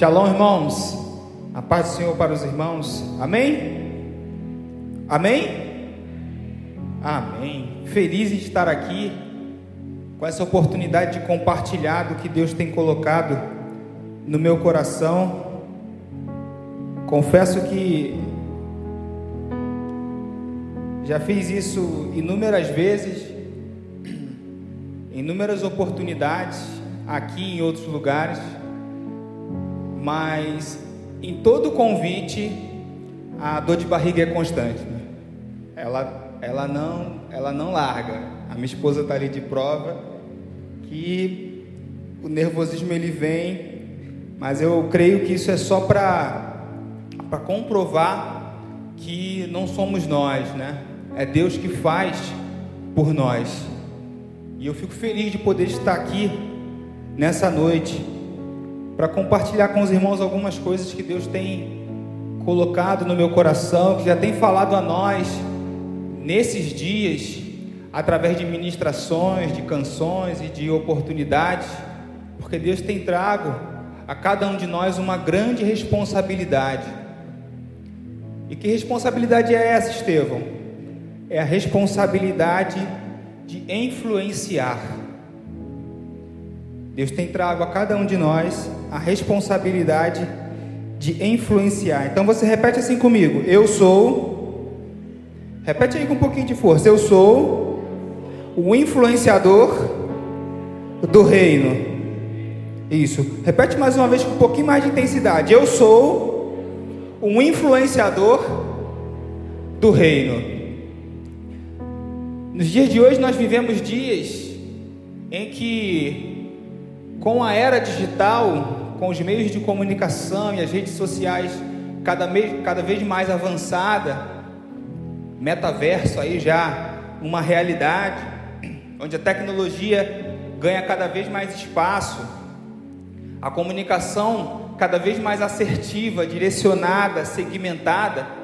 Shalom, irmãos. A paz do Senhor para os irmãos. Amém? Amém? Amém. Feliz em estar aqui com essa oportunidade de compartilhar do que Deus tem colocado no meu coração. Confesso que já fiz isso inúmeras vezes, inúmeras oportunidades, aqui em outros lugares, mas em todo convite a dor de barriga é constante. Né? Ela, ela, não, ela não larga. A minha esposa está ali de prova que o nervosismo ele vem, mas eu creio que isso é só para comprovar que não somos nós, né? É Deus que faz por nós. E eu fico feliz de poder estar aqui nessa noite para compartilhar com os irmãos algumas coisas que Deus tem colocado no meu coração, que já tem falado a nós nesses dias, através de ministrações, de canções e de oportunidades, porque Deus tem trago a cada um de nós uma grande responsabilidade. E que responsabilidade é essa, Estevão? é a responsabilidade de influenciar. Deus tem trago a cada um de nós a responsabilidade de influenciar. Então você repete assim comigo: Eu sou. Repete aí com um pouquinho de força. Eu sou o influenciador do reino. Isso. Repete mais uma vez com um pouquinho mais de intensidade. Eu sou um influenciador do reino. Nos dias de hoje nós vivemos dias em que, com a era digital, com os meios de comunicação e as redes sociais cada, vez, cada vez mais avançada, metaverso aí já uma realidade, onde a tecnologia ganha cada vez mais espaço, a comunicação cada vez mais assertiva, direcionada, segmentada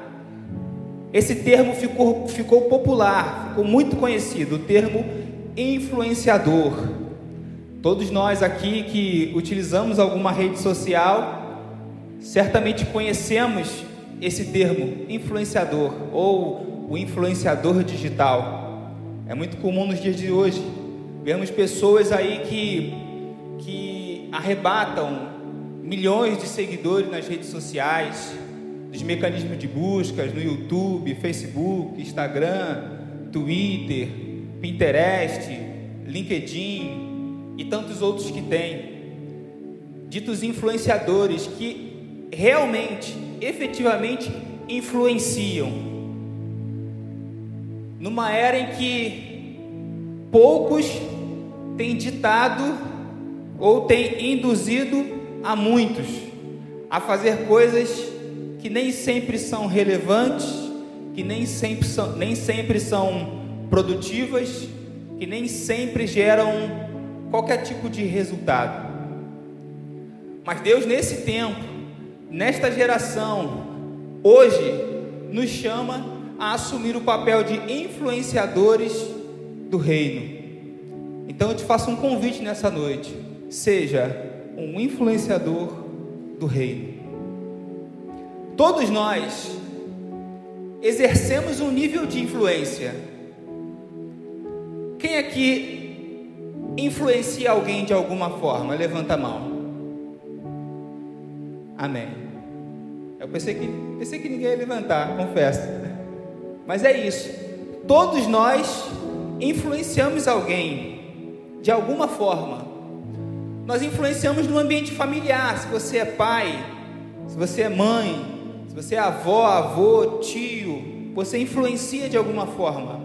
esse termo ficou, ficou popular, ficou muito conhecido, o termo influenciador. Todos nós aqui que utilizamos alguma rede social, certamente conhecemos esse termo, influenciador ou o influenciador digital. É muito comum nos dias de hoje vermos pessoas aí que, que arrebatam milhões de seguidores nas redes sociais, dos mecanismos de buscas no YouTube, Facebook, Instagram, Twitter, Pinterest, LinkedIn e tantos outros que tem. Ditos influenciadores que realmente, efetivamente influenciam. Numa era em que poucos têm ditado ou têm induzido a muitos a fazer coisas que nem sempre são relevantes, que nem sempre são, nem sempre são produtivas, que nem sempre geram qualquer tipo de resultado. Mas Deus, nesse tempo, nesta geração, hoje, nos chama a assumir o papel de influenciadores do reino. Então eu te faço um convite nessa noite: seja um influenciador do reino. Todos nós exercemos um nível de influência. Quem aqui influencia alguém de alguma forma? Levanta a mão. Amém. Eu pensei que, pensei que ninguém ia levantar, confesso. Mas é isso. Todos nós influenciamos alguém de alguma forma. Nós influenciamos no ambiente familiar. Se você é pai, se você é mãe, você é avó, avô, tio, você influencia de alguma forma.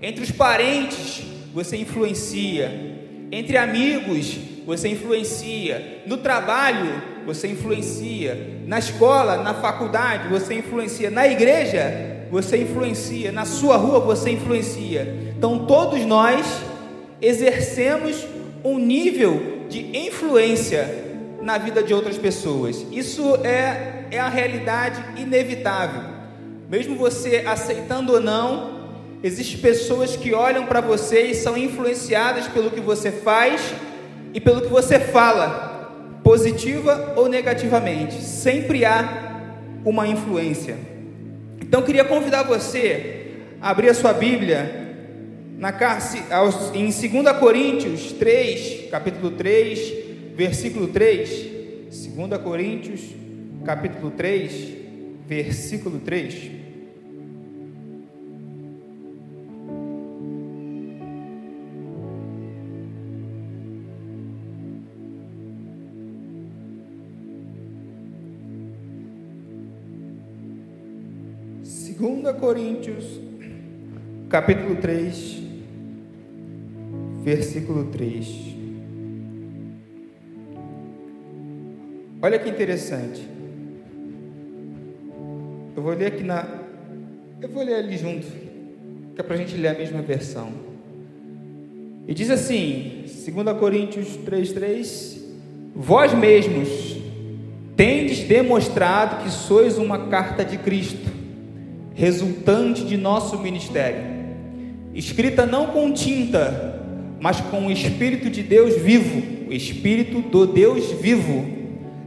Entre os parentes, você influencia. Entre amigos, você influencia. No trabalho, você influencia. Na escola, na faculdade, você influencia. Na igreja, você influencia. Na sua rua, você influencia. Então, todos nós exercemos um nível de influência na vida de outras pessoas. Isso é, é a realidade inevitável. Mesmo você aceitando ou não, existem pessoas que olham para você e são influenciadas pelo que você faz e pelo que você fala. positiva ou negativamente, sempre há uma influência. Então queria convidar você a abrir a sua Bíblia na, em 2 Coríntios 3, capítulo 3, versículo 3. 2 Coríntios, capítulo 3, versículo 3. Segunda Coríntios, capítulo 3, versículo 3. Olha que interessante. Eu vou ler aqui na. Eu vou ler ali junto, que é para a gente ler a mesma versão. E diz assim, 2 Coríntios 3,3: Vós mesmos tendes demonstrado que sois uma carta de Cristo, resultante de nosso ministério, escrita não com tinta, mas com o Espírito de Deus vivo, o Espírito do Deus vivo,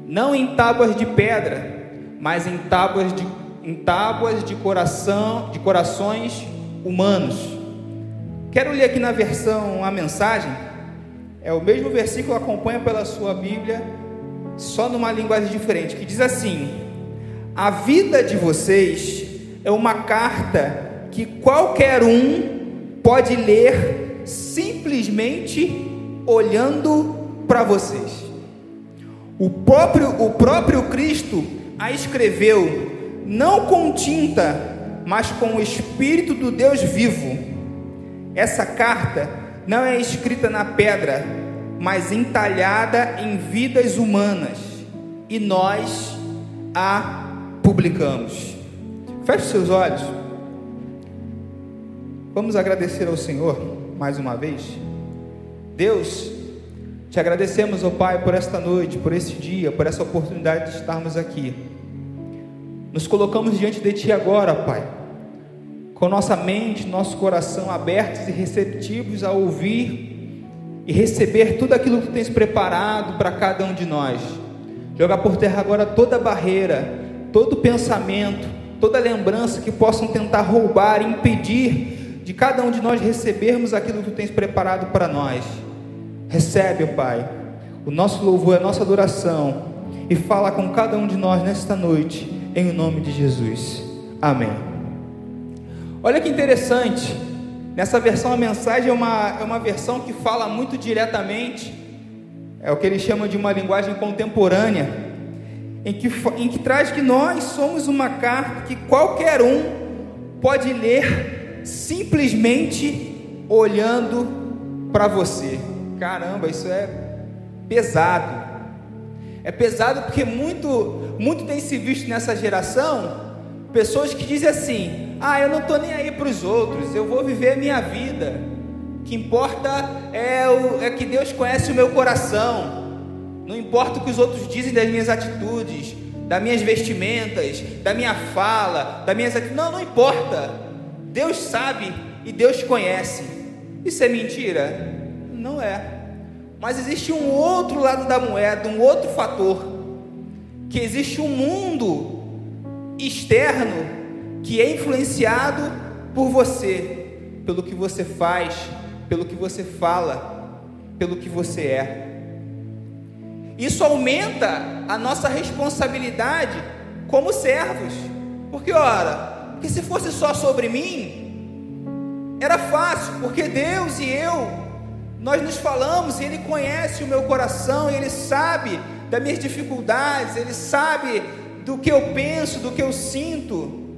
não em tábuas de pedra, mas em tábuas de, em tábuas de coração, de corações humanos. Quero ler aqui na versão a mensagem. É o mesmo versículo acompanha pela sua Bíblia, só numa linguagem diferente, que diz assim: A vida de vocês é uma carta que qualquer um pode ler simplesmente olhando para vocês. O próprio, o próprio Cristo a escreveu não com tinta, mas com o Espírito do Deus vivo. Essa carta não é escrita na pedra, mas entalhada em vidas humanas, e nós a publicamos. Feche seus olhos. Vamos agradecer ao Senhor mais uma vez. Deus, te agradecemos, ó oh Pai, por esta noite, por esse dia, por essa oportunidade de estarmos aqui. Nos colocamos diante de Ti agora, Pai, com nossa mente, nosso coração abertos e receptivos a ouvir e receber tudo aquilo que tens preparado para cada um de nós. Jogar por terra agora toda barreira, todo pensamento, toda lembrança que possam tentar roubar, impedir de cada um de nós recebermos aquilo que tu tens preparado para nós. Recebe, Pai, o nosso louvor, a nossa adoração e fala com cada um de nós nesta noite, em nome de Jesus. Amém. Olha que interessante, nessa versão a mensagem é uma, é uma versão que fala muito diretamente, é o que ele chama de uma linguagem contemporânea, em que, em que traz que nós somos uma carta que qualquer um pode ler simplesmente olhando para você. Caramba, isso é pesado. É pesado porque muito, muito tem se visto nessa geração pessoas que dizem assim: ah, eu não estou nem aí para os outros, eu vou viver a minha vida. O que importa é, o, é que Deus conhece o meu coração. Não importa o que os outros dizem das minhas atitudes, das minhas vestimentas, da minha fala, minhas atitudes. Não, não importa. Deus sabe e Deus conhece. Isso é mentira? Não é. Mas existe um outro lado da moeda, um outro fator. Que existe um mundo externo que é influenciado por você, pelo que você faz, pelo que você fala, pelo que você é. Isso aumenta a nossa responsabilidade como servos. Porque, ora, porque se fosse só sobre mim, era fácil, porque Deus e eu, nós nos falamos e Ele conhece o meu coração, Ele sabe das minhas dificuldades, Ele sabe do que eu penso, do que eu sinto.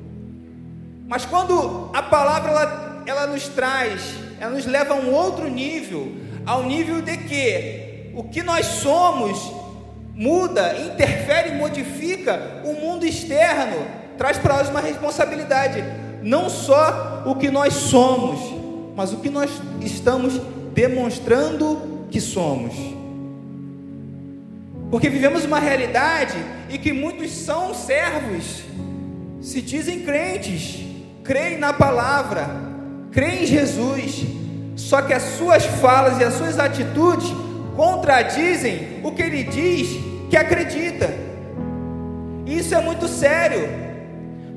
Mas quando a palavra ela, ela nos traz, ela nos leva a um outro nível, ao nível de que o que nós somos muda, interfere, modifica o mundo externo traz para nós uma responsabilidade, não só o que nós somos, mas o que nós estamos demonstrando que somos. Porque vivemos uma realidade em que muitos são servos, se dizem crentes, creem na palavra, creem em Jesus, só que as suas falas e as suas atitudes contradizem o que ele diz que acredita. Isso é muito sério.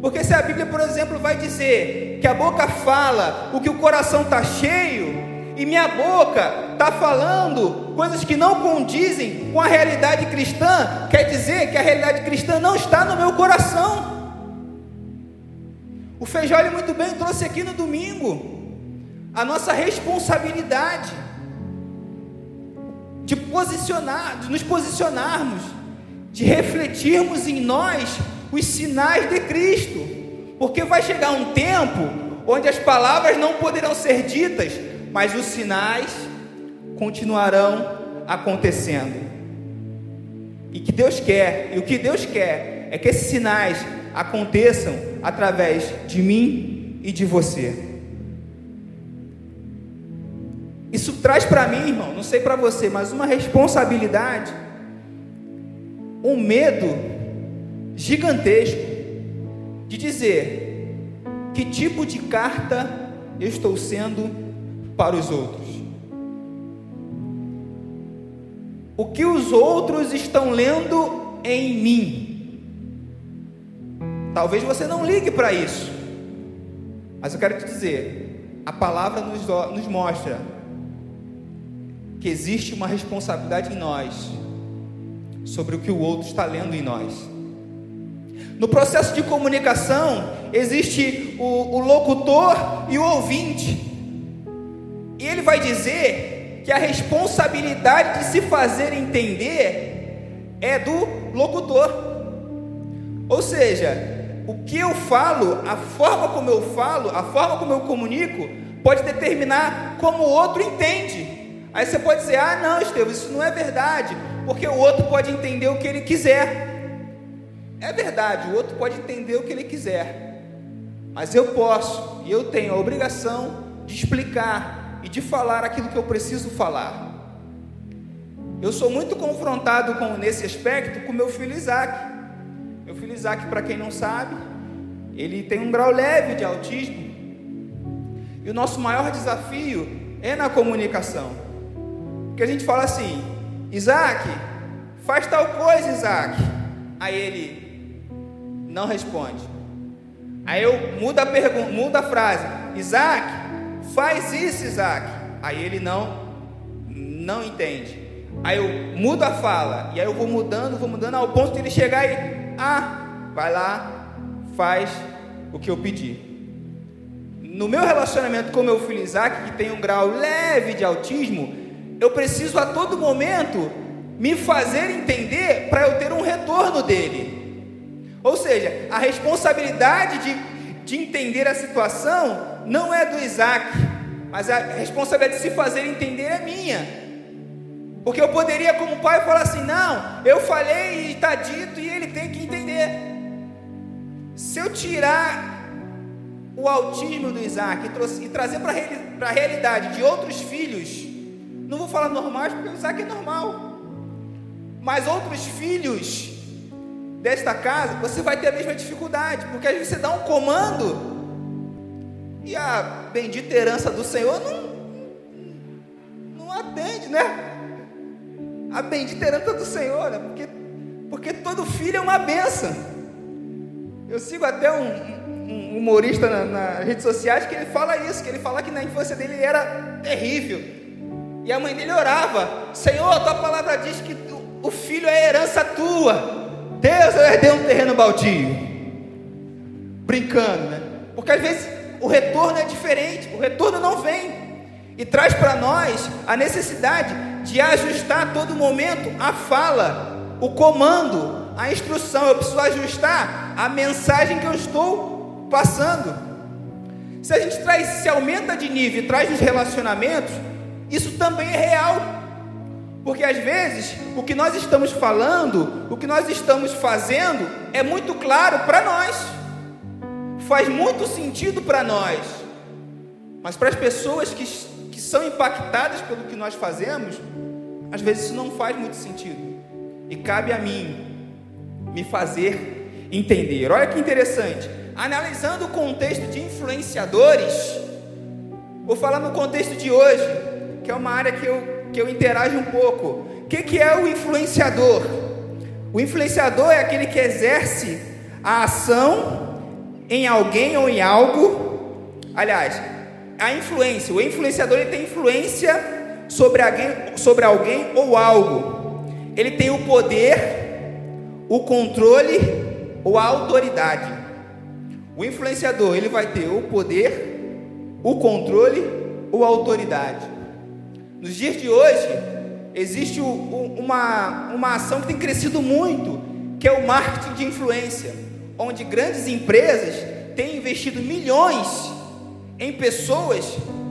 Porque se a Bíblia, por exemplo, vai dizer que a boca fala o que o coração está cheio, e minha boca está falando coisas que não condizem com a realidade cristã, quer dizer que a realidade cristã não está no meu coração. O Feijó muito bem trouxe aqui no domingo a nossa responsabilidade de posicionar, de nos posicionarmos, de refletirmos em nós os sinais de Cristo, porque vai chegar um tempo onde as palavras não poderão ser ditas, mas os sinais continuarão acontecendo. E que Deus quer, e o que Deus quer é que esses sinais aconteçam através de mim e de você. Isso traz para mim, irmão, não sei para você, mas uma responsabilidade, um medo gigantesco de dizer que tipo de carta eu estou sendo para os outros. O que os outros estão lendo em mim. Talvez você não ligue para isso, mas eu quero te dizer: a palavra nos, nos mostra que existe uma responsabilidade em nós sobre o que o outro está lendo em nós. No processo de comunicação, existe o, o locutor e o ouvinte. E ele vai dizer que a responsabilidade de se fazer entender é do locutor. Ou seja, o que eu falo, a forma como eu falo, a forma como eu comunico, pode determinar como o outro entende. Aí você pode dizer: ah, não, Estevam, isso não é verdade, porque o outro pode entender o que ele quiser. É verdade, o outro pode entender o que ele quiser, mas eu posso e eu tenho a obrigação de explicar e de falar aquilo que eu preciso falar. Eu sou muito confrontado com nesse aspecto com meu filho Isaac. Meu filho Isaac, para quem não sabe, ele tem um grau leve de autismo. E o nosso maior desafio é na comunicação. Que a gente fala assim: Isaac, faz tal coisa, Isaac. Aí ele não responde. Aí eu mudo a pergunta, mudo a frase: Isaac, faz isso, Isaac. Aí ele não, não entende. Aí eu mudo a fala, e aí eu vou mudando, vou mudando ao ponto de ele chegar e, ah, vai lá, faz o que eu pedi. No meu relacionamento com meu filho Isaac, que tem um grau leve de autismo, eu preciso a todo momento me fazer entender para eu ter um retorno dele. Ou seja, a responsabilidade de, de entender a situação não é do Isaac, mas a responsabilidade de se fazer entender é minha. Porque eu poderia, como pai, falar assim: não, eu falei e está dito e ele tem que entender. Se eu tirar o autismo do Isaac e, e trazer para a realidade de outros filhos, não vou falar normais porque o Isaac é normal. Mas outros filhos desta casa, você vai ter a mesma dificuldade, porque às vezes você dá um comando e a bendita herança do Senhor não, não atende, né? A bendita herança do Senhor, né? porque, porque todo filho é uma benção. Eu sigo até um, um humorista na, nas redes sociais que ele fala isso, que ele fala que na infância dele era terrível. E a mãe dele orava: Senhor, tua palavra diz que o filho é herança tua. Deus, eu herdei um terreno baldio. Brincando, né? Porque às vezes o retorno é diferente, o retorno não vem. E traz para nós a necessidade de ajustar a todo momento a fala, o comando, a instrução. Eu preciso ajustar a mensagem que eu estou passando. Se a gente traz, se aumenta de nível e traz os relacionamentos, isso também é real. Porque às vezes o que nós estamos falando, o que nós estamos fazendo, é muito claro para nós, faz muito sentido para nós, mas para as pessoas que, que são impactadas pelo que nós fazemos, às vezes isso não faz muito sentido, e cabe a mim me fazer entender. Olha que interessante, analisando o contexto de influenciadores, vou falar no contexto de hoje que é uma área que eu, que eu interajo um pouco. O que, que é o influenciador? O influenciador é aquele que exerce a ação em alguém ou em algo. Aliás, a influência. O influenciador ele tem influência sobre alguém, sobre alguém ou algo. Ele tem o poder, o controle ou a autoridade. O influenciador ele vai ter o poder, o controle ou a autoridade. Nos dias de hoje existe uma, uma ação que tem crescido muito, que é o marketing de influência, onde grandes empresas têm investido milhões em pessoas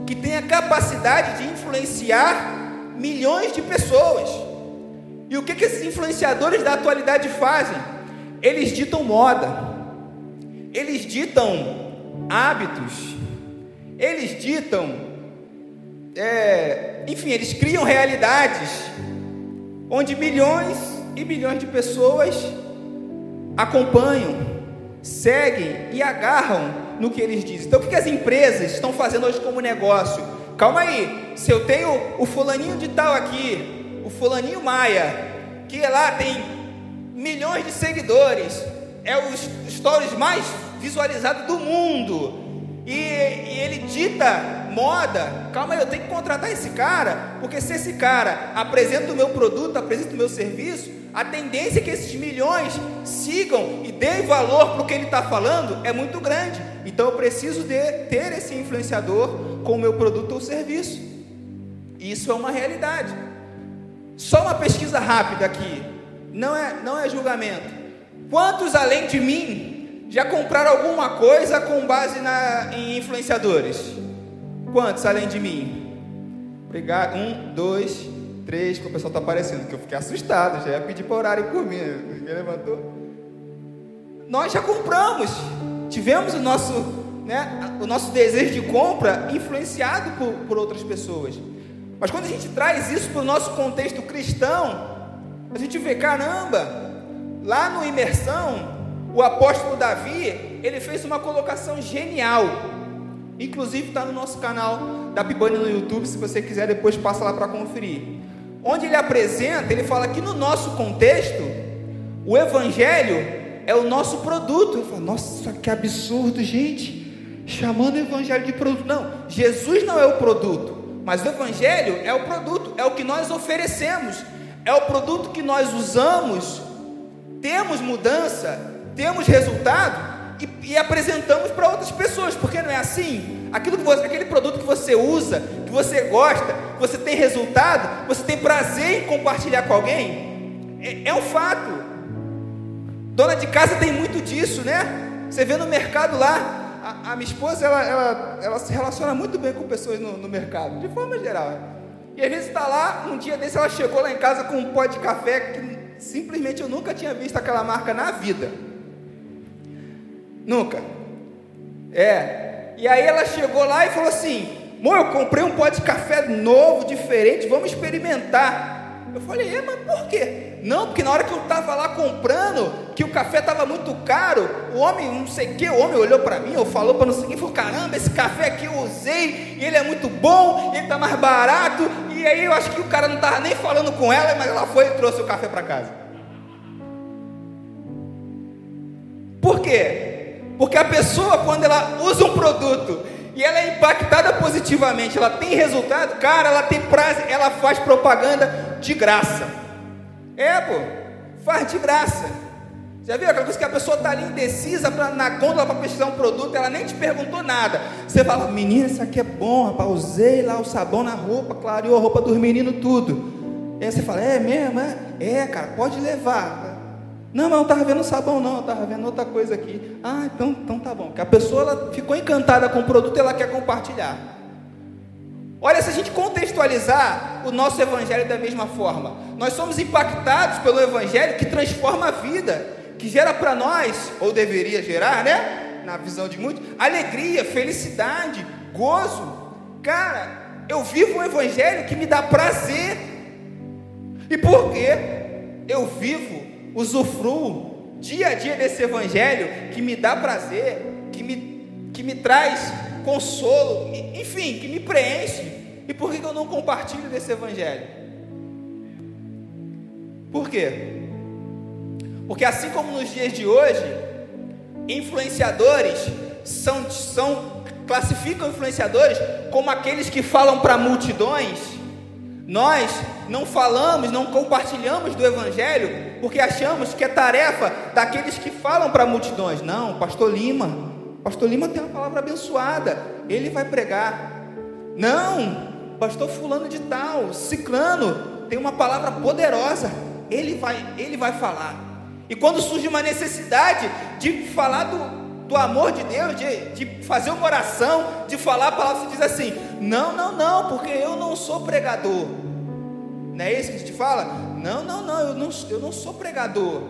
que têm a capacidade de influenciar milhões de pessoas. E o que, que esses influenciadores da atualidade fazem? Eles ditam moda, eles ditam hábitos, eles ditam, é, enfim, eles criam realidades onde milhões e milhões de pessoas acompanham, seguem e agarram no que eles dizem. Então, o que as empresas estão fazendo hoje como negócio? Calma aí, se eu tenho o fulaninho de tal aqui, o fulaninho Maia, que lá tem milhões de seguidores, é os stories mais visualizados do mundo, e, e, ele dita moda, calma aí, eu tenho que contratar esse cara, porque se esse cara apresenta o meu produto, apresenta o meu serviço, a tendência é que esses milhões sigam e deem valor para o que ele está falando é muito grande. Então eu preciso de ter esse influenciador com o meu produto ou serviço. Isso é uma realidade. Só uma pesquisa rápida aqui, não é, não é julgamento. Quantos além de mim já compraram alguma coisa com base na, em influenciadores? Quantos além de mim? Obrigado. Um, dois, três, o pessoal está aparecendo, que eu fiquei assustado, já ia pedir para orarem por mim. Ninguém levantou. Nós já compramos tivemos o nosso, né, o nosso desejo de compra influenciado por, por outras pessoas. Mas quando a gente traz isso para o nosso contexto cristão, a gente vê, caramba, lá no imersão, o apóstolo Davi, ele fez uma colocação genial. Inclusive está no nosso canal da Pibane no YouTube, se você quiser depois passa lá para conferir. Onde ele apresenta, ele fala que no nosso contexto, o evangelho é o nosso produto. Eu falo, nossa, que absurdo, gente. Chamando o evangelho de produto. Não, Jesus não é o produto, mas o evangelho é o produto, é o que nós oferecemos, é o produto que nós usamos, temos mudança, temos resultado e, e apresentamos para outras pessoas, porque não é assim? Aquilo que você, aquele produto que você usa, que você gosta, você tem resultado, você tem prazer em compartilhar com alguém, é, é um fato. Dona de casa tem muito disso, né? Você vê no mercado lá, a, a minha esposa ela, ela, ela, se relaciona muito bem com pessoas no, no mercado, de forma geral. E às vezes está lá, um dia desse ela chegou lá em casa com um pó de café que simplesmente eu nunca tinha visto aquela marca na vida. Nunca. É. E aí ela chegou lá e falou assim: Mô, eu comprei um pó de café novo, diferente, vamos experimentar. Eu falei, é, mas por quê? Não, porque na hora que eu estava lá comprando, que o café estava muito caro, o homem, não sei o que, o homem olhou para mim, ou falou para não sei falou, caramba, esse café aqui eu usei, ele é muito bom, ele está mais barato, e aí eu acho que o cara não estava nem falando com ela, mas ela foi e trouxe o café para casa. Por quê? Porque a pessoa, quando ela usa um produto e ela é impactada positivamente, ela tem resultado, cara, ela tem prazo, ela faz propaganda de graça. É, pô, faz de graça. Já viu aquela coisa que a pessoa está ali indecisa pra, na gôndola para pesquisar um produto, ela nem te perguntou nada. Você fala, menina, isso aqui é bom, rapaz, usei lá o sabão na roupa, clareou a roupa dos meninos, tudo. E aí você fala, é mesmo? É, é cara, pode levar. Não, mas eu não estava vendo sabão, não, eu estava vendo outra coisa aqui. Ah, então, então tá bom. Que a pessoa ela ficou encantada com o produto e ela quer compartilhar. Olha, se a gente contextualizar o nosso evangelho da mesma forma, nós somos impactados pelo evangelho que transforma a vida, que gera para nós, ou deveria gerar, né? Na visão de muitos, alegria, felicidade, gozo. Cara, eu vivo um evangelho que me dá prazer. E por quê? Eu vivo usufruo dia a dia desse evangelho que me dá prazer, que me, que me traz consolo, enfim, que me preenche. E por que eu não compartilho desse evangelho? Por quê? Porque assim como nos dias de hoje, influenciadores são, são classificam influenciadores como aqueles que falam para multidões. Nós não falamos, não compartilhamos do evangelho porque achamos que é tarefa daqueles que falam para multidões. Não, pastor Lima, pastor Lima tem uma palavra abençoada, ele vai pregar. Não, pastor fulano de tal, ciclano, tem uma palavra poderosa, ele vai, ele vai falar. E quando surge uma necessidade de falar do, do amor de Deus, de, de fazer uma oração, de falar a palavra, você diz assim: não, não, não, porque eu não sou pregador. Não é isso que a gente fala? Não, não, não, eu não, eu não sou pregador.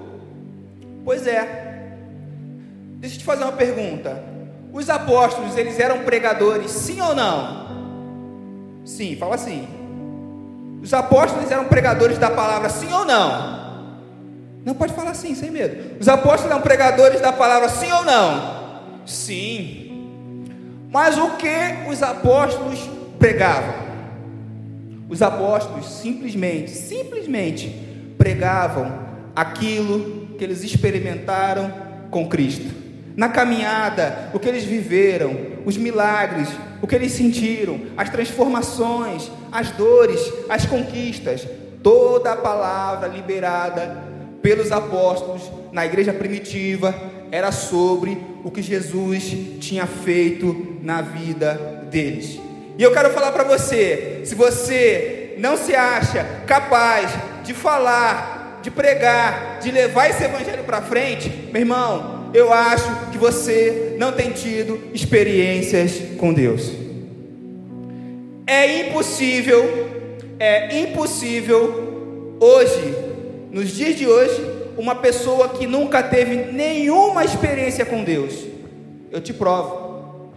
Pois é. Deixa eu te fazer uma pergunta. Os apóstolos, eles eram pregadores, sim ou não? Sim, fala assim. Os apóstolos eram pregadores da palavra, sim ou não? Não pode falar assim, sem medo. Os apóstolos eram pregadores da palavra, sim ou não? Sim. Mas o que os apóstolos pregavam? Os apóstolos simplesmente, simplesmente pregavam aquilo que eles experimentaram com Cristo. Na caminhada, o que eles viveram, os milagres, o que eles sentiram, as transformações, as dores, as conquistas, toda a palavra liberada pelos apóstolos na igreja primitiva era sobre o que Jesus tinha feito na vida deles. E eu quero falar para você: se você não se acha capaz de falar, de pregar, de levar esse evangelho para frente, meu irmão, eu acho que você não tem tido experiências com Deus. É impossível, é impossível hoje nos dias de hoje, uma pessoa que nunca teve nenhuma experiência com Deus, eu te provo.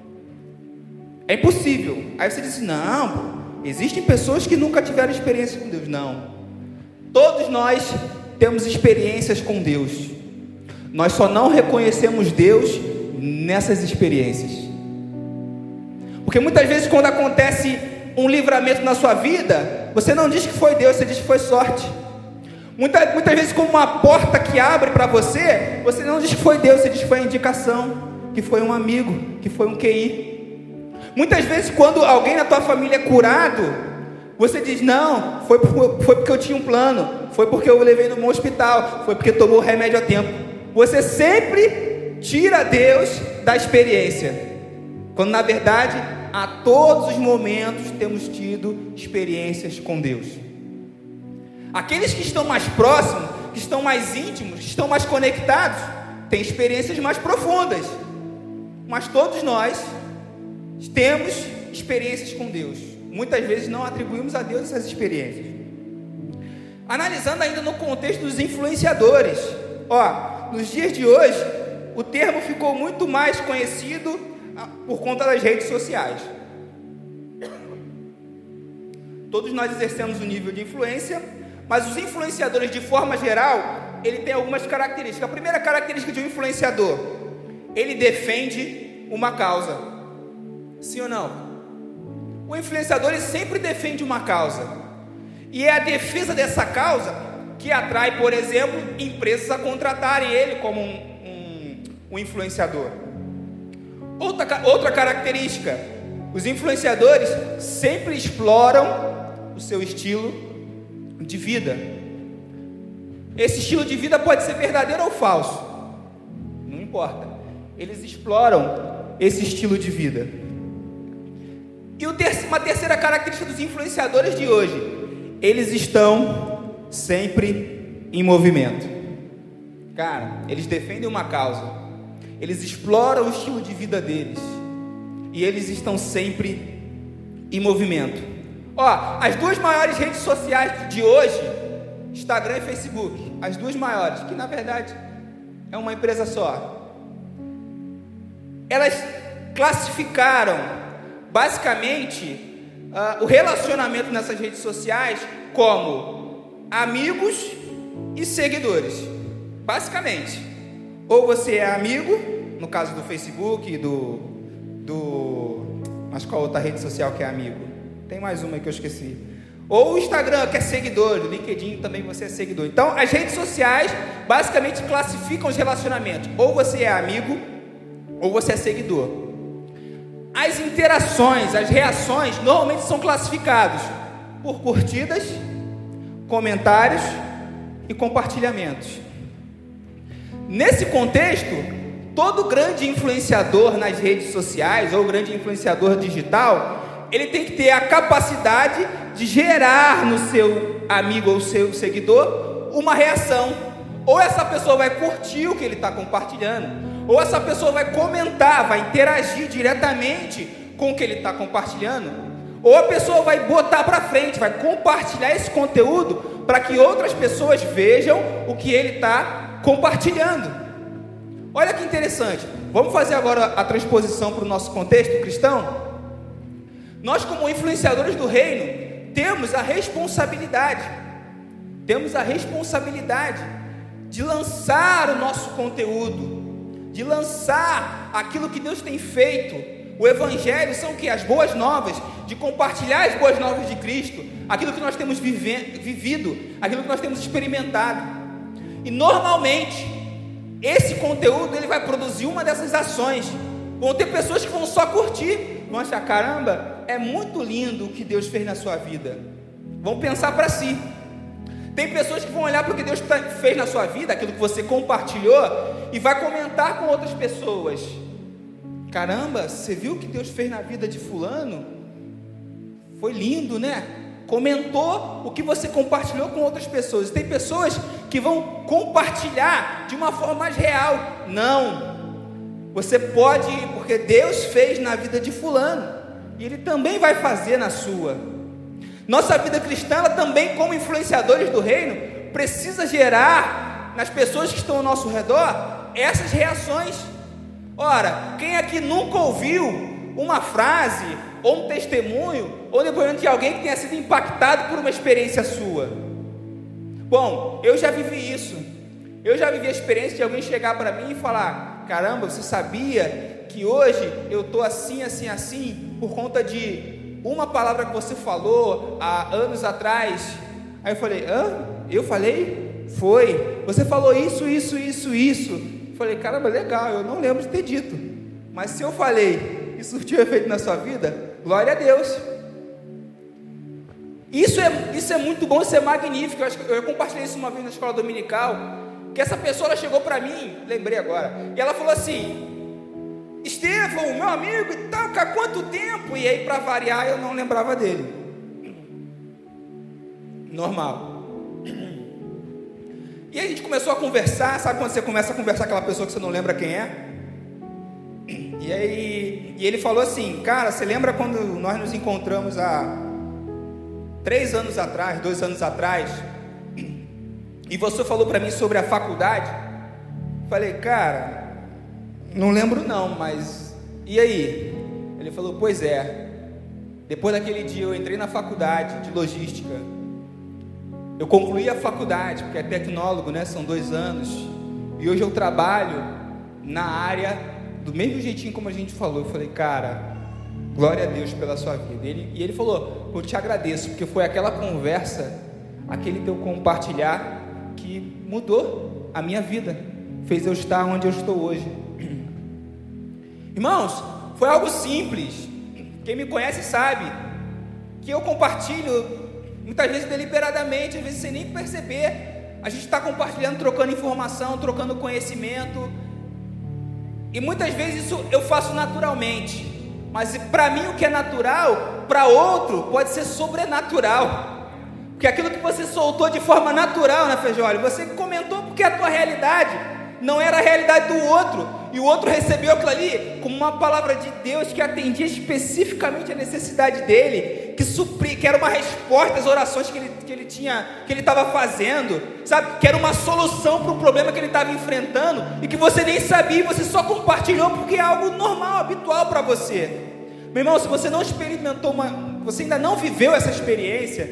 É impossível. Aí você diz: não, existem pessoas que nunca tiveram experiência com Deus. Não. Todos nós temos experiências com Deus. Nós só não reconhecemos Deus nessas experiências. Porque muitas vezes, quando acontece um livramento na sua vida, você não diz que foi Deus, você diz que foi sorte. Muitas, muitas vezes, como uma porta que abre para você, você não diz que foi Deus, você diz que foi a indicação, que foi um amigo, que foi um QI. Muitas vezes, quando alguém na tua família é curado, você diz: Não, foi, foi porque eu tinha um plano, foi porque eu levei no hospital, foi porque tomou remédio a tempo. Você sempre tira Deus da experiência, quando na verdade, a todos os momentos temos tido experiências com Deus. Aqueles que estão mais próximos, que estão mais íntimos, que estão mais conectados, têm experiências mais profundas. Mas todos nós temos experiências com Deus. Muitas vezes não atribuímos a Deus essas experiências. Analisando ainda no contexto dos influenciadores, ó, nos dias de hoje, o termo ficou muito mais conhecido ah, por conta das redes sociais. Todos nós exercemos um nível de influência mas os influenciadores, de forma geral, ele tem algumas características. A primeira característica de um influenciador, ele defende uma causa. Sim ou não? O influenciador ele sempre defende uma causa. E é a defesa dessa causa que atrai, por exemplo, empresas a contratarem ele como um, um, um influenciador. Outra, outra característica: os influenciadores sempre exploram o seu estilo de vida. Esse estilo de vida pode ser verdadeiro ou falso, não importa. Eles exploram esse estilo de vida. E uma terceira característica dos influenciadores de hoje, eles estão sempre em movimento. Cara, eles defendem uma causa, eles exploram o estilo de vida deles, e eles estão sempre em movimento. Ó, as duas maiores redes sociais de hoje, Instagram e Facebook, as duas maiores, que na verdade é uma empresa só. Elas classificaram basicamente uh, o relacionamento nessas redes sociais como amigos e seguidores. Basicamente, ou você é amigo, no caso do Facebook, do, do mas qual outra rede social que é amigo? Tem mais uma que eu esqueci. Ou o Instagram, que é seguidor, o LinkedIn também você é seguidor. Então, as redes sociais basicamente classificam os relacionamentos. Ou você é amigo, ou você é seguidor. As interações, as reações, normalmente são classificados por curtidas, comentários e compartilhamentos. Nesse contexto, todo grande influenciador nas redes sociais ou grande influenciador digital, ele tem que ter a capacidade de gerar no seu amigo ou seu seguidor uma reação. Ou essa pessoa vai curtir o que ele está compartilhando, ou essa pessoa vai comentar, vai interagir diretamente com o que ele está compartilhando, ou a pessoa vai botar para frente, vai compartilhar esse conteúdo para que outras pessoas vejam o que ele está compartilhando. Olha que interessante. Vamos fazer agora a transposição para o nosso contexto cristão? Nós, como influenciadores do reino, temos a responsabilidade, temos a responsabilidade de lançar o nosso conteúdo, de lançar aquilo que Deus tem feito. O Evangelho são o que? As boas novas, de compartilhar as boas novas de Cristo, aquilo que nós temos vive, vivido, aquilo que nós temos experimentado. E normalmente, esse conteúdo ele vai produzir uma dessas ações. Vão ter pessoas que vão só curtir, vão achar, caramba, é muito lindo o que Deus fez na sua vida. Vão pensar para si. Tem pessoas que vão olhar para o que Deus tá, fez na sua vida, aquilo que você compartilhou, e vai comentar com outras pessoas. Caramba, você viu o que Deus fez na vida de fulano? Foi lindo, né? Comentou o que você compartilhou com outras pessoas. Tem pessoas que vão compartilhar de uma forma mais real. Não. Você pode porque Deus fez na vida de fulano e Ele também vai fazer na sua. Nossa vida cristã, ela também, como influenciadores do reino, precisa gerar nas pessoas que estão ao nosso redor essas reações. Ora, quem aqui nunca ouviu uma frase, ou um testemunho, ou depoimento de alguém que tenha sido impactado por uma experiência sua? Bom, eu já vivi isso. Eu já vivi a experiência de alguém chegar para mim e falar: caramba, você sabia que hoje eu estou assim, assim, assim, por conta de uma palavra que você falou há anos atrás. Aí eu falei, hã? Eu falei? Foi. Você falou isso, isso, isso, isso. Eu falei, caramba, legal, eu não lembro de ter dito. Mas se eu falei e surtiu efeito na sua vida, glória a Deus. Isso é, isso é muito bom, isso é magnífico. Eu, acho que eu compartilhei isso uma vez na escola dominical. Que essa pessoa chegou para mim, lembrei agora, e ela falou assim: Estevão, meu amigo e tal, há quanto tempo? E aí, para variar, eu não lembrava dele. Normal. E a gente começou a conversar, sabe quando você começa a conversar com aquela pessoa que você não lembra quem é? E aí, e ele falou assim, cara, você lembra quando nós nos encontramos há três anos atrás, dois anos atrás, e você falou para mim sobre a faculdade? Falei, cara, não lembro não, mas e aí? Ele falou: Pois é. Depois daquele dia eu entrei na faculdade de logística. Eu concluí a faculdade, porque é tecnólogo, né? São dois anos. E hoje eu trabalho na área do mesmo jeitinho como a gente falou. Eu falei, cara, glória a Deus pela sua vida. Ele, e ele falou, eu te agradeço, porque foi aquela conversa, aquele teu compartilhar que mudou a minha vida, fez eu estar onde eu estou hoje. Irmãos, foi algo simples. Quem me conhece sabe que eu compartilho muitas vezes deliberadamente, às vezes sem nem perceber. A gente está compartilhando, trocando informação, trocando conhecimento. E muitas vezes isso eu faço naturalmente. Mas para mim o que é natural, para outro pode ser sobrenatural. Porque aquilo que você soltou de forma natural, né, Feijoli? Você comentou porque é a tua realidade não era a realidade do outro e o outro recebeu aquilo ali como uma palavra de Deus que atendia especificamente a necessidade dele, que supri, que era uma resposta às orações que ele, que ele tinha, que ele estava fazendo, sabe? Que era uma solução para o problema que ele estava enfrentando e que você nem sabia, e você só compartilhou porque é algo normal, habitual para você. Meu irmão, se você não experimentou uma, você ainda não viveu essa experiência,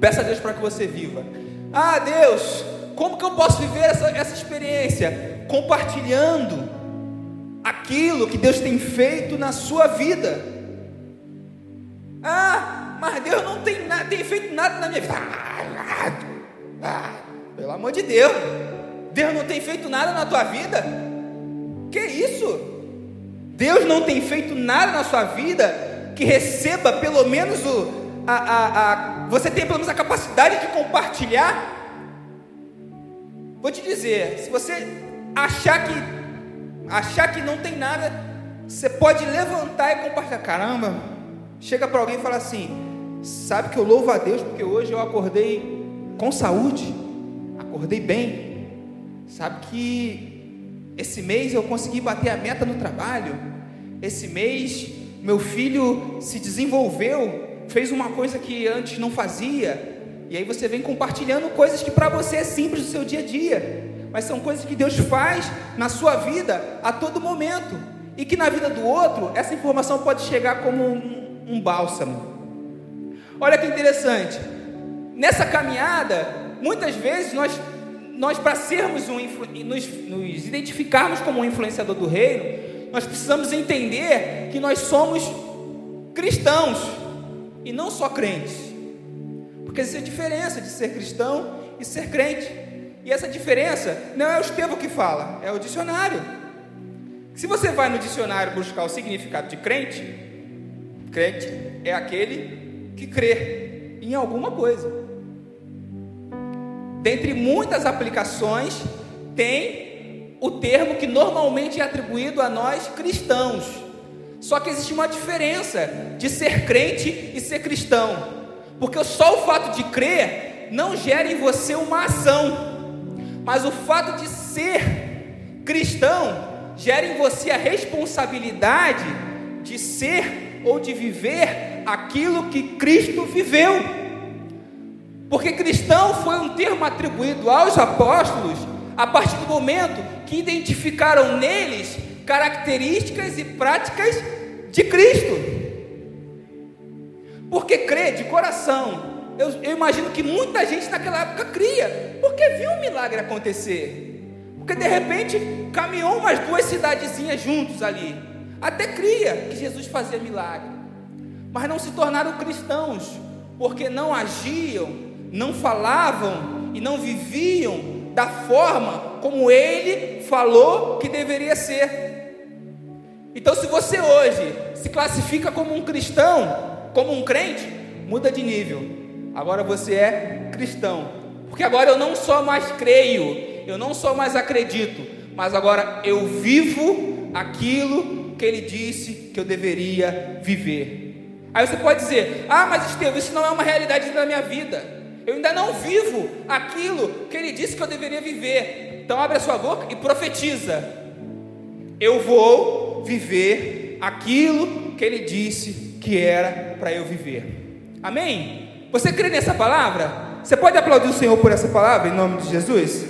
peça a Deus para que você viva. Ah, Deus, como que eu posso viver essa, essa experiência? Compartilhando aquilo que Deus tem feito na sua vida. Ah, mas Deus não tem, tem feito nada na minha vida. Ah, ah, pelo amor de Deus, Deus não tem feito nada na tua vida? Que isso? Deus não tem feito nada na sua vida que receba pelo menos o, a, a, a, você tem pelo menos a capacidade de compartilhar? Vou te dizer, se você achar que achar que não tem nada, você pode levantar e compartilhar. Caramba, chega para alguém e fala assim: sabe que eu louvo a Deus porque hoje eu acordei com saúde, acordei bem. Sabe que esse mês eu consegui bater a meta no trabalho. Esse mês meu filho se desenvolveu fez uma coisa que antes não fazia, e aí você vem compartilhando coisas que para você é simples do seu dia a dia, mas são coisas que Deus faz na sua vida a todo momento, e que na vida do outro essa informação pode chegar como um, um bálsamo. Olha que interessante, nessa caminhada, muitas vezes nós, nós para sermos um nos, nos identificarmos como um influenciador do reino, nós precisamos entender que nós somos cristãos e não só crentes. Porque existe a diferença de ser cristão e ser crente. E essa diferença não é o Estevão que fala, é o dicionário. Se você vai no dicionário buscar o significado de crente, crente é aquele que crê em alguma coisa. Dentre muitas aplicações, tem o termo que normalmente é atribuído a nós cristãos, só que existe uma diferença de ser crente e ser cristão. Porque só o fato de crer não gera em você uma ação. Mas o fato de ser cristão gera em você a responsabilidade de ser ou de viver aquilo que Cristo viveu. Porque cristão foi um termo atribuído aos apóstolos a partir do momento que identificaram neles características e práticas de Cristo. Porque crê de coração. Eu, eu, imagino que muita gente naquela época cria, porque viu um milagre acontecer. Porque de repente caminhou umas duas cidadezinhas juntos ali. Até cria que Jesus fazia milagre. Mas não se tornaram cristãos, porque não agiam, não falavam e não viviam da forma como ele falou que deveria ser. Então, se você hoje se classifica como um cristão, como um crente, muda de nível. Agora você é cristão. Porque agora eu não só mais creio, eu não só mais acredito, mas agora eu vivo aquilo que ele disse que eu deveria viver. Aí você pode dizer: Ah, mas Estevam, isso não é uma realidade da minha vida. Eu ainda não vivo aquilo que ele disse que eu deveria viver. Então abre a sua boca e profetiza. Eu vou viver aquilo que ele disse que era para eu viver. Amém? Você crê nessa palavra? Você pode aplaudir o Senhor por essa palavra em nome de Jesus?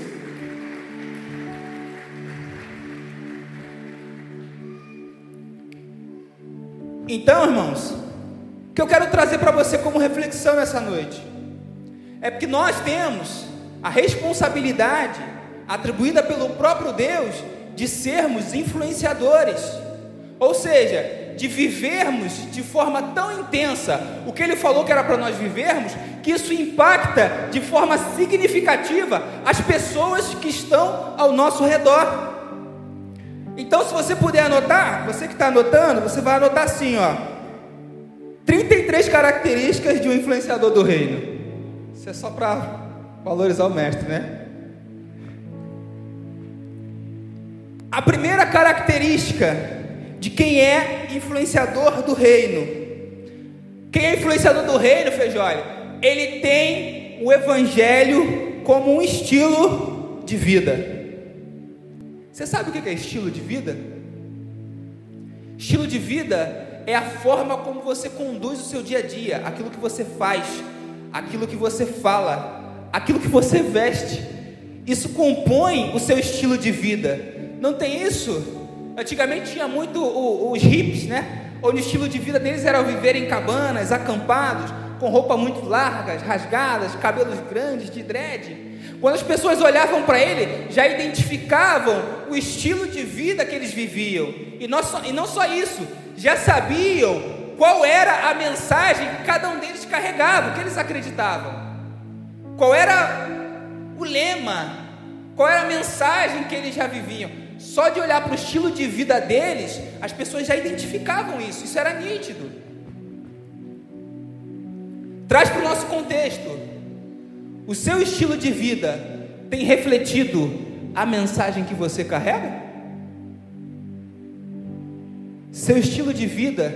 Então, irmãos, o que eu quero trazer para você como reflexão nessa noite é porque nós temos a responsabilidade atribuída pelo próprio Deus de sermos influenciadores. Ou seja, de vivermos de forma tão intensa o que ele falou que era para nós vivermos, que isso impacta de forma significativa as pessoas que estão ao nosso redor. Então, se você puder anotar, você que está anotando, você vai anotar assim, ó. 33 características de um influenciador do reino. Isso é só para valorizar o mestre, né? A primeira característica de quem é influenciador do reino. Quem é influenciador do reino, Feijolha? Ele tem o evangelho como um estilo de vida. Você sabe o que é estilo de vida? Estilo de vida é a forma como você conduz o seu dia a dia, aquilo que você faz, aquilo que você fala, aquilo que você veste. Isso compõe o seu estilo de vida. Não tem isso? Antigamente tinha muito os hips, né? Onde o estilo de vida deles era viver em cabanas, acampados, com roupas muito largas, rasgadas, cabelos grandes, de dread. Quando as pessoas olhavam para ele, já identificavam o estilo de vida que eles viviam. E não só, e não só isso, já sabiam qual era a mensagem que cada um deles carregava, o que eles acreditavam. Qual era o lema, qual era a mensagem que eles já viviam. Só de olhar para o estilo de vida deles, as pessoas já identificavam isso, isso era nítido. Traz para o nosso contexto. O seu estilo de vida tem refletido a mensagem que você carrega? Seu estilo de vida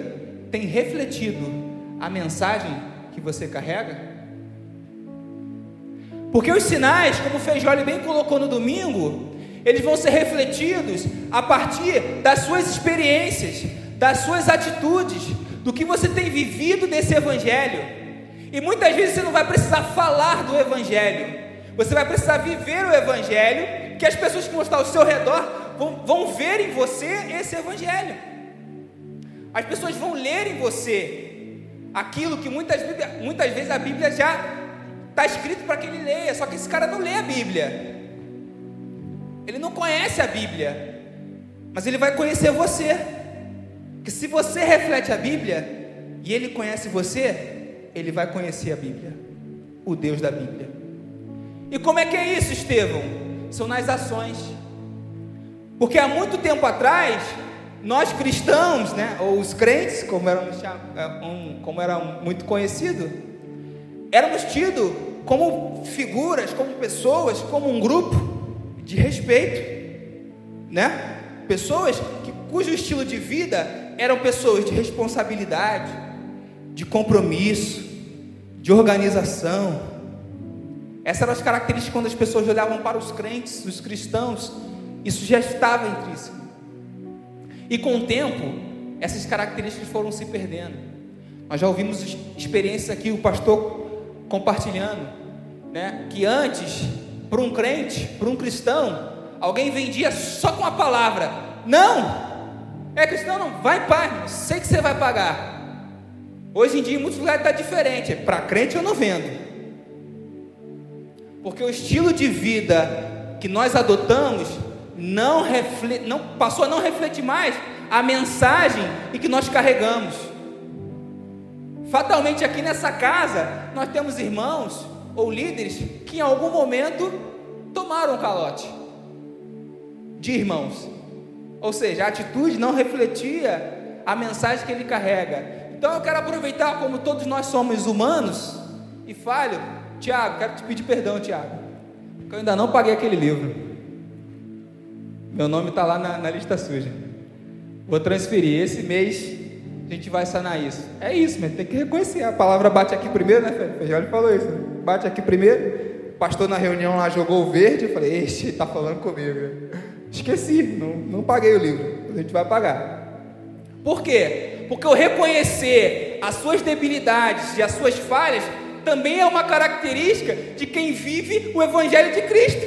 tem refletido a mensagem que você carrega? Porque os sinais, como o Feijoli bem colocou no domingo, eles vão ser refletidos a partir das suas experiências, das suas atitudes, do que você tem vivido desse evangelho. E muitas vezes você não vai precisar falar do evangelho, você vai precisar viver o evangelho, que as pessoas que vão estar ao seu redor vão, vão ver em você esse evangelho. As pessoas vão ler em você aquilo que muitas, muitas vezes a Bíblia já está escrito para que ele leia, só que esse cara não lê a Bíblia. Ele não conhece a Bíblia, mas ele vai conhecer você. Que se você reflete a Bíblia e ele conhece você, ele vai conhecer a Bíblia, o Deus da Bíblia. E como é que é isso, Estevão? São nas ações. Porque há muito tempo atrás, nós cristãos, né, ou os crentes, como era, é, como era muito conhecido, éramos tidos como figuras, como pessoas, como um grupo de respeito, né? Pessoas que, cujo estilo de vida eram pessoas de responsabilidade, de compromisso, de organização. Essas eram as características quando as pessoas olhavam para os crentes, os cristãos, isso já estava intrínseco. E com o tempo, essas características foram se perdendo. Nós já ouvimos experiências aqui, o pastor compartilhando, né? Que antes, para um crente, para um cristão, alguém vendia só com a palavra: Não, é cristão, não, vai paz, sei que você vai pagar. Hoje em dia, em muitos lugares está diferente. Para crente, eu não vendo. Porque o estilo de vida que nós adotamos não, reflete, não passou a não refletir mais a mensagem e que nós carregamos. Fatalmente aqui nessa casa nós temos irmãos ou líderes que em algum momento tomaram calote de irmãos. Ou seja, a atitude não refletia a mensagem que ele carrega. Então eu quero aproveitar como todos nós somos humanos e falho. Tiago, quero te pedir perdão, Tiago. Porque eu ainda não paguei aquele livro. Meu nome está lá na, na, lista suja. Vou transferir. Esse mês a gente vai sanar isso. É isso, mas tem que reconhecer. A palavra bate aqui primeiro, né, Feijoli falou isso. Né? Bate aqui primeiro. O pastor na reunião lá jogou o verde. Eu falei, este está falando comigo. Esqueci, não, não paguei o livro. A gente vai pagar. Por quê? Porque o reconhecer as suas debilidades e as suas falhas também é uma característica de quem vive o Evangelho de Cristo.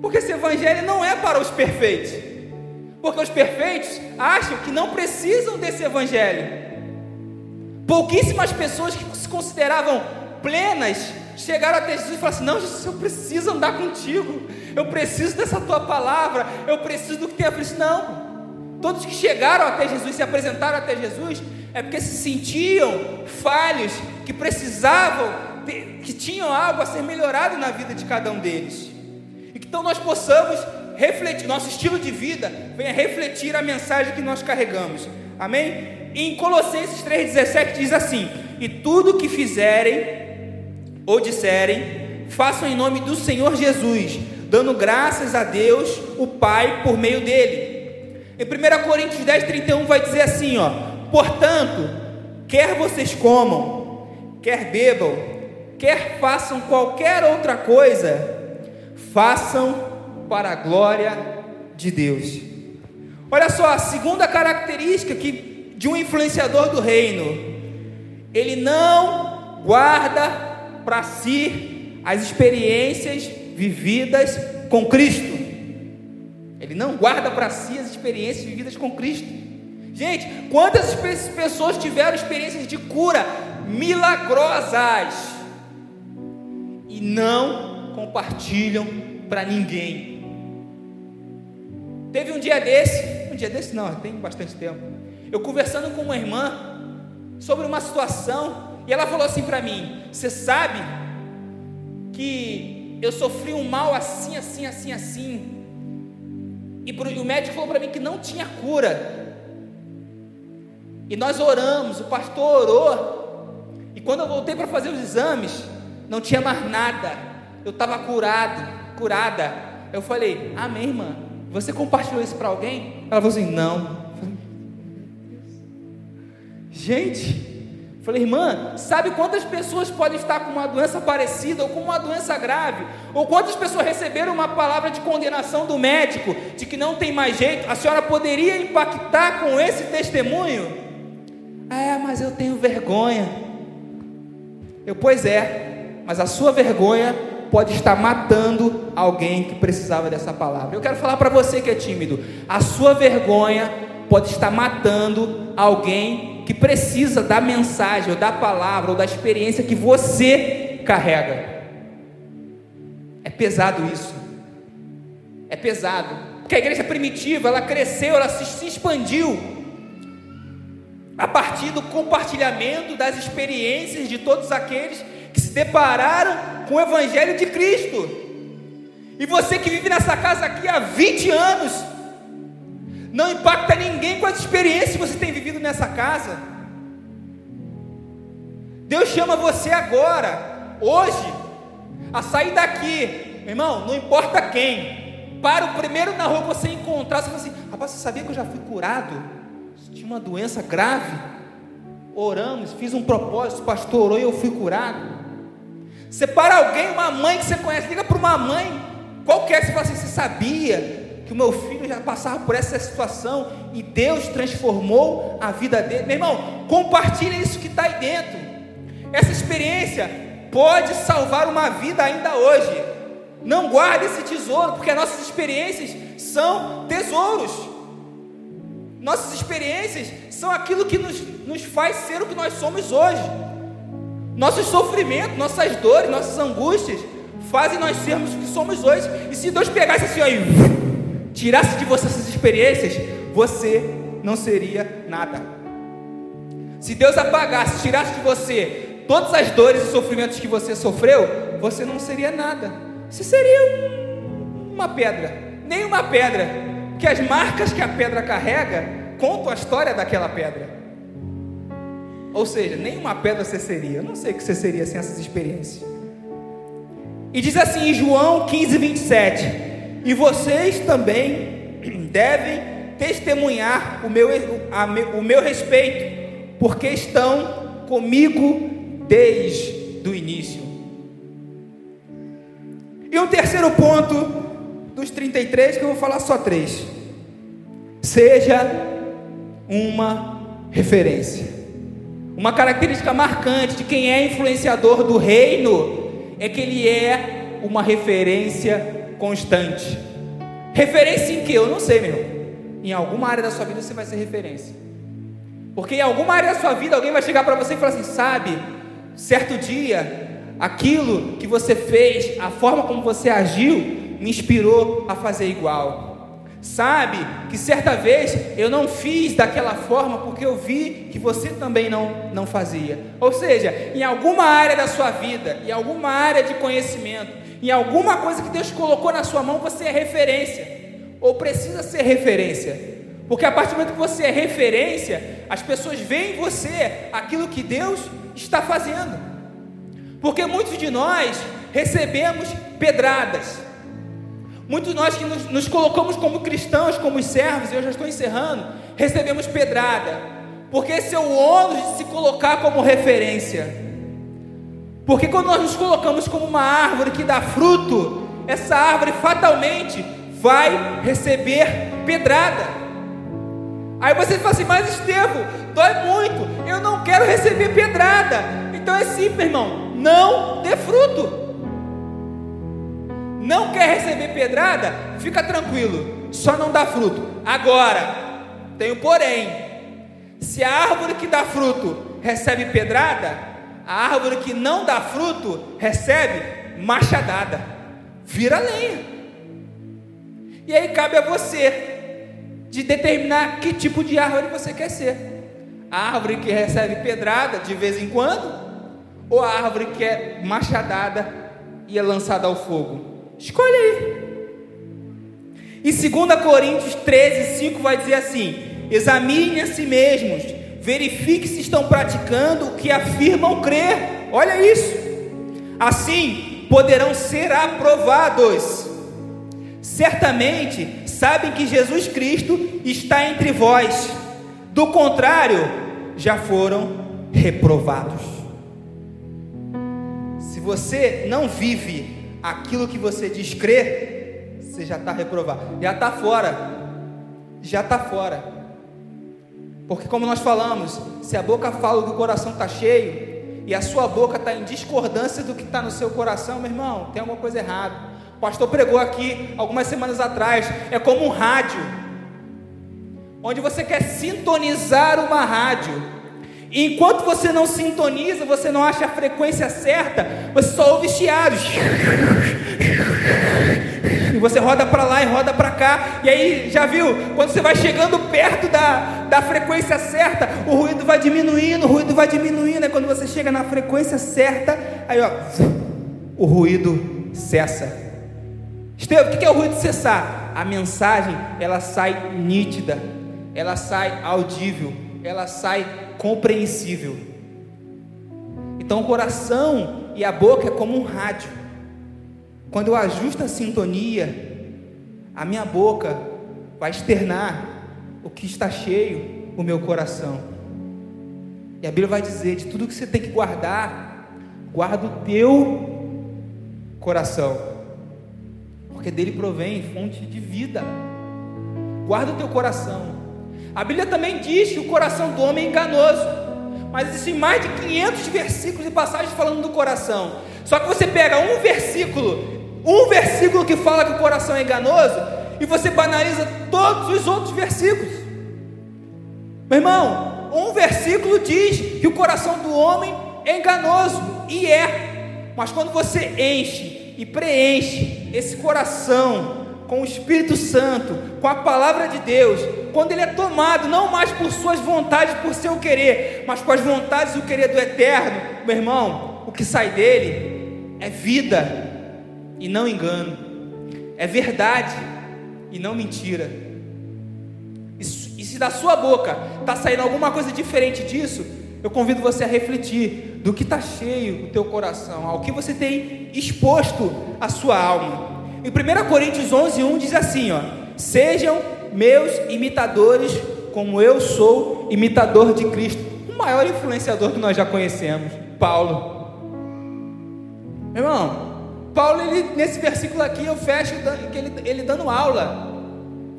Porque esse evangelho não é para os perfeitos. Porque os perfeitos acham que não precisam desse evangelho. Pouquíssimas pessoas que se consideravam plenas chegaram até Jesus e falaram assim: Não, Jesus, eu preciso andar contigo. Eu preciso dessa tua palavra. Eu preciso do que tem a. Não. Todos que chegaram até Jesus, se apresentaram até Jesus, é porque se sentiam falhos, que precisavam, que tinham algo a ser melhorado na vida de cada um deles. Então nós possamos refletir, nosso estilo de vida venha refletir a mensagem que nós carregamos. Amém? Em Colossenses 3,17 diz assim: E tudo que fizerem ou disserem, façam em nome do Senhor Jesus, dando graças a Deus, o Pai, por meio dele. Em 1 Coríntios 10, 31 vai dizer assim: ó, portanto, quer vocês comam, quer bebam, quer façam qualquer outra coisa, façam para a glória de Deus. Olha só, a segunda característica que, de um influenciador do reino, ele não guarda para si as experiências vividas com Cristo. Ele não guarda para si as experiências vividas com Cristo. Gente, quantas pessoas tiveram experiências de cura milagrosas e não compartilham para ninguém. Teve um dia desse, um dia desse não, tem bastante tempo. Eu conversando com uma irmã sobre uma situação e ela falou assim para mim: Você sabe que eu sofri um mal assim, assim, assim, assim. E o médico falou para mim que não tinha cura. E nós oramos, o pastor orou. E quando eu voltei para fazer os exames, não tinha mais nada. Eu estava curado, curada. Eu falei, amém, irmã. Você compartilhou isso para alguém? Ela falou assim, não. Gente, falei, irmã, sabe quantas pessoas podem estar com uma doença parecida ou com uma doença grave? Ou quantas pessoas receberam uma palavra de condenação do médico de que não tem mais jeito? A senhora poderia impactar com esse testemunho? É, mas eu tenho vergonha. Eu, pois é, mas a sua vergonha pode estar matando alguém que precisava dessa palavra. Eu quero falar para você que é tímido: a sua vergonha pode estar matando alguém que precisa da mensagem, ou da palavra, ou da experiência que você carrega. É pesado isso. É pesado. Porque a igreja primitiva, ela cresceu, ela se, se expandiu a partir do compartilhamento das experiências de todos aqueles que se depararam com o Evangelho de Cristo. E você que vive nessa casa aqui há 20 anos, não impacta ninguém com as experiências que você tem vivido nessa casa. Deus chama você agora, hoje, a sair daqui, meu irmão, não importa quem, para o primeiro na rua que você encontrar, você fala assim: rapaz, você sabia que eu já fui curado? tinha uma doença grave. Oramos, fiz um propósito, pastor orou e eu fui curado. Separa alguém, uma mãe que você conhece, liga para uma mãe qualquer, você fala assim: você sabia que o meu filho já passava por essa situação e Deus transformou a vida dele? Meu irmão, compartilha isso que está aí dentro. Essa experiência pode salvar uma vida ainda hoje. Não guarde esse tesouro, porque as nossas experiências são tesouros. Nossas experiências são aquilo que nos, nos faz ser o que nós somos hoje. Nossos sofrimentos, nossas dores, nossas angústias fazem nós sermos o que somos hoje. E se Deus pegasse assim e tirasse de você essas experiências, você não seria nada. Se Deus apagasse, tirasse de você todas as dores e sofrimentos que você sofreu, você não seria nada. Você seria uma pedra, nem uma pedra que as marcas que a pedra carrega contam a história daquela pedra. Ou seja, nenhuma pedra você seria. Eu não sei o que você seria sem essas experiências. E diz assim em João 15, 27: E vocês também devem testemunhar o meu, o meu respeito, porque estão comigo desde o início. E um terceiro ponto dos 33, que eu vou falar só três. Seja uma referência. Uma característica marcante de quem é influenciador do reino é que ele é uma referência constante. Referência em que? Eu não sei, meu irmão. Em alguma área da sua vida você vai ser referência. Porque em alguma área da sua vida alguém vai chegar para você e falar assim: sabe, certo dia, aquilo que você fez, a forma como você agiu, me inspirou a fazer igual. Sabe que certa vez eu não fiz daquela forma porque eu vi que você também não, não fazia. Ou seja, em alguma área da sua vida, em alguma área de conhecimento, em alguma coisa que Deus colocou na sua mão, você é referência. Ou precisa ser referência. Porque a partir do momento que você é referência, as pessoas veem em você aquilo que Deus está fazendo. Porque muitos de nós recebemos pedradas Muitos de nós que nos, nos, colocamos como cristãos, como servos, e eu já estou encerrando, recebemos pedrada, porque esse é o ônus de se colocar como referência. Porque quando nós nos colocamos como uma árvore que dá fruto, essa árvore fatalmente vai receber pedrada. Aí você fala assim, mas Estevão, dói muito, eu não quero receber pedrada. Então é simples, irmão, não dê fruto. Não quer receber pedrada? Fica tranquilo, só não dá fruto. Agora, tem um porém: se a árvore que dá fruto recebe pedrada, a árvore que não dá fruto recebe machadada, vira lenha. E aí cabe a você de determinar que tipo de árvore você quer ser. A árvore que recebe pedrada de vez em quando? Ou a árvore que é machadada e é lançada ao fogo? Escolhe aí. E 2 Coríntios 13, 5 vai dizer assim: examine a si mesmos, verifique se estão praticando o que afirmam crer. Olha isso. Assim poderão ser aprovados. Certamente sabem que Jesus Cristo está entre vós. Do contrário, já foram reprovados. Se você não vive aquilo que você diz crer, você já está reprovado, já está fora, já está fora. Porque, como nós falamos, se a boca fala que o coração está cheio, e a sua boca está em discordância do que está no seu coração, meu irmão, tem alguma coisa errada. O pastor pregou aqui algumas semanas atrás, é como um rádio, onde você quer sintonizar uma rádio. E enquanto você não sintoniza, você não acha a frequência certa, você só ouve chiados. E você roda para lá e roda para cá. E aí, já viu? Quando você vai chegando perto da, da frequência certa, o ruído vai diminuindo, o ruído vai diminuindo. E quando você chega na frequência certa, aí ó, o ruído cessa. Estevam, o que é o ruído cessar? A mensagem ela sai nítida, ela sai audível, ela sai compreensível. Então o coração e a boca é como um rádio. Quando eu ajusto a sintonia, a minha boca vai externar o que está cheio o meu coração. E a Bíblia vai dizer: de tudo que você tem que guardar, guarda o teu coração, porque dele provém fonte de vida. Guarda o teu coração. A Bíblia também diz que o coração do homem é enganoso, mas existem mais de 500 versículos e passagens falando do coração. Só que você pega um versículo um versículo que fala que o coração é enganoso e você banaliza todos os outros versículos. Meu irmão, um versículo diz que o coração do homem é enganoso e é, mas quando você enche e preenche esse coração com o Espírito Santo, com a palavra de Deus, quando ele é tomado não mais por suas vontades, por seu querer, mas com as vontades e o querer do eterno, meu irmão, o que sai dele é vida e não engano, é verdade e não mentira. E, se da sua boca está saindo alguma coisa diferente disso, eu convido você a refletir do que está cheio o teu coração, ao que você tem exposto a sua alma. Em 1 Coríntios 11, 1 diz assim: ó, Sejam meus imitadores, como eu sou imitador de Cristo. O maior influenciador que nós já conhecemos, Paulo. Meu irmão, Paulo, ele, nesse versículo aqui, eu fecho ele, ele dando aula.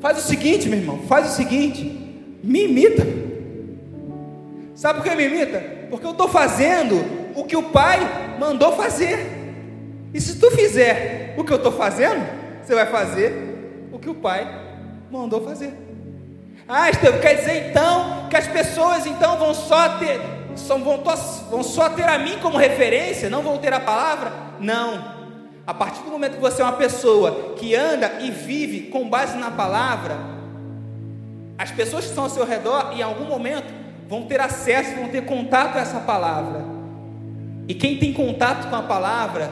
Faz o seguinte, meu irmão, faz o seguinte, me imita. Sabe por que me imita? Porque eu estou fazendo o que o Pai mandou fazer. E se tu fizer o que eu estou fazendo, você vai fazer o que o Pai mandou fazer. Ah, Estevam, quer dizer então que as pessoas então vão só ter, vão, vão só ter a mim como referência, não vão ter a palavra? Não. A partir do momento que você é uma pessoa que anda e vive com base na palavra, as pessoas que estão ao seu redor, em algum momento, vão ter acesso, vão ter contato com essa palavra. E quem tem contato com a palavra,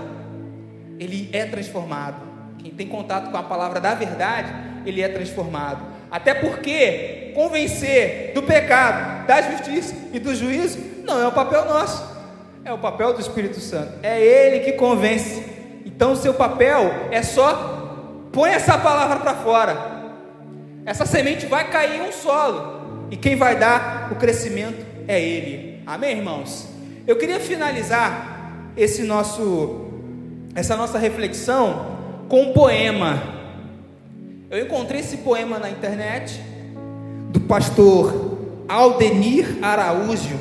ele é transformado. Quem tem contato com a palavra da verdade, ele é transformado. Até porque convencer do pecado, da justiça e do juízo não é o papel nosso, é o papel do Espírito Santo. É ele que convence então seu papel é só põe essa palavra para fora. Essa semente vai cair em um solo e quem vai dar o crescimento é ele. Amém, irmãos. Eu queria finalizar esse nosso essa nossa reflexão com um poema. Eu encontrei esse poema na internet do pastor Aldenir Araújo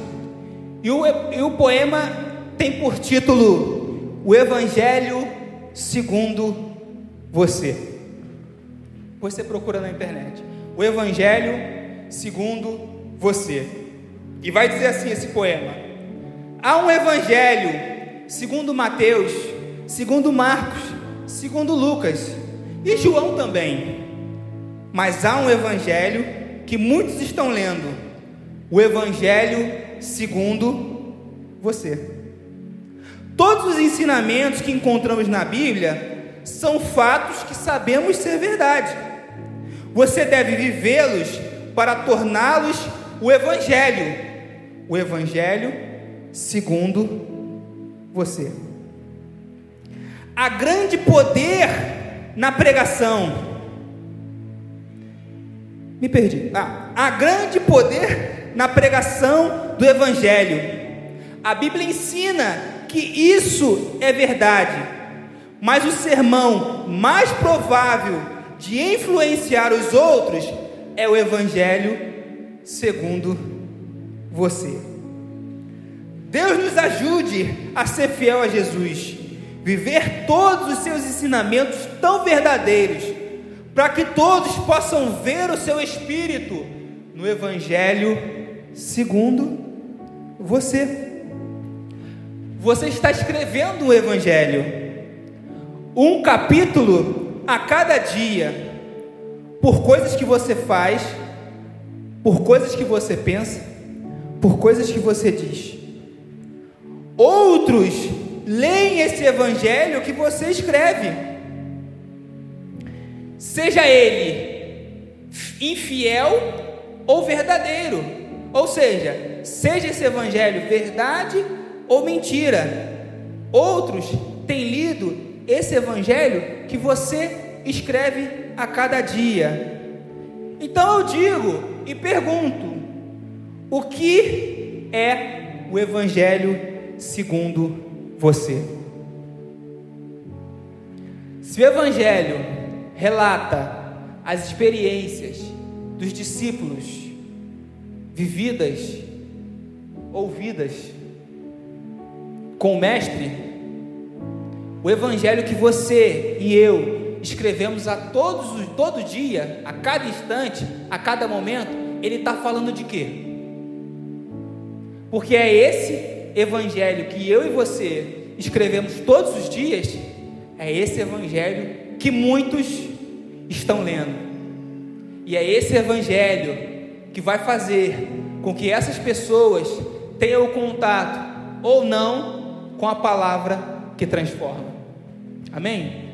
e o, e o poema tem por título O Evangelho segundo você. Você procura na internet. O Evangelho segundo você. E vai dizer assim esse poema: Há um Evangelho segundo Mateus, segundo Marcos, segundo Lucas e João também. Mas há um Evangelho que muitos estão lendo, o Evangelho segundo você. Todos os ensinamentos que encontramos na Bíblia são fatos que sabemos ser verdade. Você deve vivê-los para torná-los o Evangelho, o Evangelho segundo você. Há grande poder na pregação. Me perdi. Ah, há grande poder na pregação do Evangelho. A Bíblia ensina que isso é verdade, mas o sermão mais provável de influenciar os outros é o Evangelho segundo você. Deus nos ajude a ser fiel a Jesus, viver todos os seus ensinamentos tão verdadeiros, para que todos possam ver o seu Espírito no Evangelho segundo você. Você está escrevendo o Evangelho, um capítulo a cada dia, por coisas que você faz, por coisas que você pensa, por coisas que você diz. Outros leem esse Evangelho que você escreve, seja ele infiel ou verdadeiro, ou seja, seja esse Evangelho verdade ou mentira. Outros têm lido esse evangelho que você escreve a cada dia. Então eu digo e pergunto: o que é o evangelho segundo você? Se o evangelho relata as experiências dos discípulos vividas, ouvidas, com o Mestre, o Evangelho que você e eu escrevemos a todos todo dia, a cada instante, a cada momento, ele está falando de quê? Porque é esse Evangelho que eu e você escrevemos todos os dias, é esse Evangelho que muitos estão lendo. E é esse Evangelho que vai fazer com que essas pessoas tenham contato ou não com a palavra que transforma. Amém?